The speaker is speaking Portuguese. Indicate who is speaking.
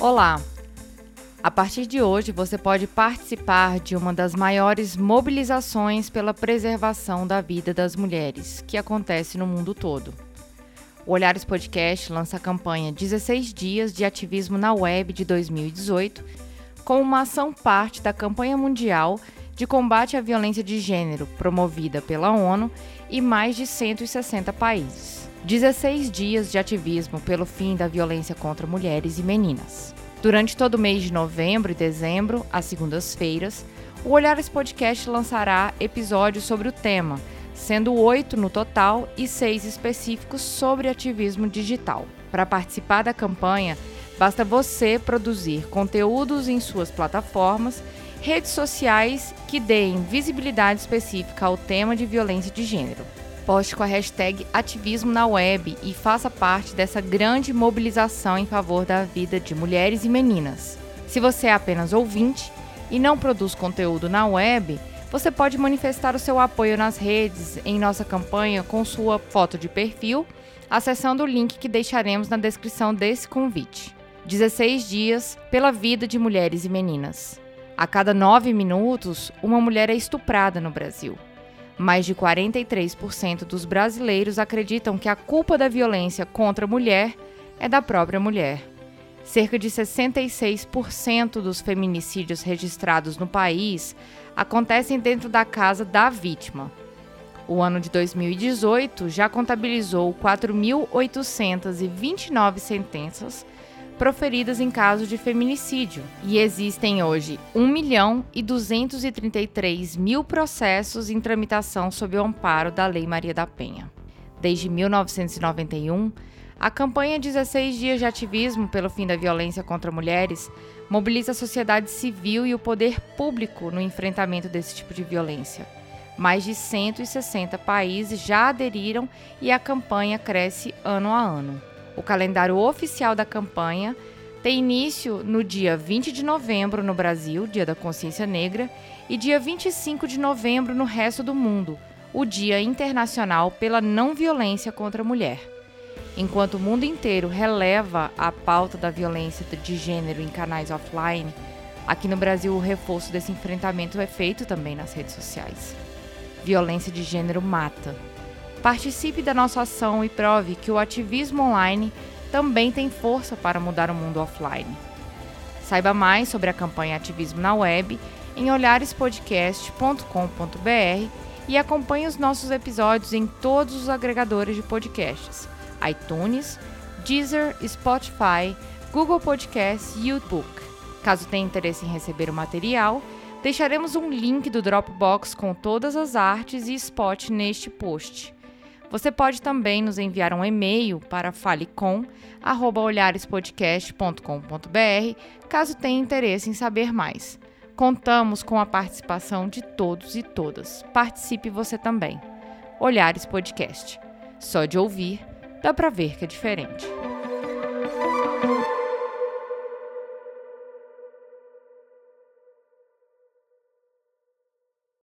Speaker 1: Olá! A partir de hoje, você pode participar de uma das maiores mobilizações pela preservação da vida das mulheres, que acontece no mundo todo. O Olhares Podcast lança a campanha 16 Dias de Ativismo na Web de 2018, como uma ação parte da campanha mundial de combate à violência de gênero, promovida pela ONU e mais de 160 países. 16 dias de ativismo pelo fim da violência contra mulheres e meninas. Durante todo o mês de novembro e dezembro, às segundas-feiras, o Olhares Podcast lançará episódios sobre o tema, sendo oito no total e seis específicos sobre ativismo digital. Para participar da campanha, basta você produzir conteúdos em suas plataformas, redes sociais que deem visibilidade específica ao tema de violência de gênero. Poste com a hashtag ativismo na web e faça parte dessa grande mobilização em favor da vida de mulheres e meninas. Se você é apenas ouvinte e não produz conteúdo na web, você pode manifestar o seu apoio nas redes em nossa campanha com sua foto de perfil, acessando o link que deixaremos na descrição desse convite. 16 dias pela vida de mulheres e meninas. A cada nove minutos, uma mulher é estuprada no Brasil. Mais de 43% dos brasileiros acreditam que a culpa da violência contra a mulher é da própria mulher. Cerca de 66% dos feminicídios registrados no país acontecem dentro da casa da vítima. O ano de 2018 já contabilizou 4.829 sentenças proferidas em caso de feminicídio. E existem hoje 1 milhão e 233 mil processos em tramitação sob o amparo da Lei Maria da Penha. Desde 1991, a campanha 16 Dias de Ativismo pelo Fim da Violência contra Mulheres mobiliza a sociedade civil e o poder público no enfrentamento desse tipo de violência. Mais de 160 países já aderiram e a campanha cresce ano a ano. O calendário oficial da campanha tem início no dia 20 de novembro no Brasil, Dia da Consciência Negra, e dia 25 de novembro no resto do mundo, o Dia Internacional pela Não Violência contra a Mulher. Enquanto o mundo inteiro releva a pauta da violência de gênero em canais offline, aqui no Brasil o reforço desse enfrentamento é feito também nas redes sociais. Violência de gênero mata. Participe da nossa ação e prove que o ativismo online também tem força para mudar o mundo offline. Saiba mais sobre a campanha Ativismo na Web em olharespodcast.com.br e acompanhe os nossos episódios em todos os agregadores de podcasts: iTunes, Deezer, Spotify, Google Podcasts e YouTube. Caso tenha interesse em receber o material, deixaremos um link do Dropbox com todas as artes e spot neste post. Você pode também nos enviar um e-mail para falecom@olharespodcast.com.br, caso tenha interesse em saber mais. Contamos com a participação de todos e todas. Participe você também. Olhares Podcast. Só de ouvir, dá para ver que é diferente.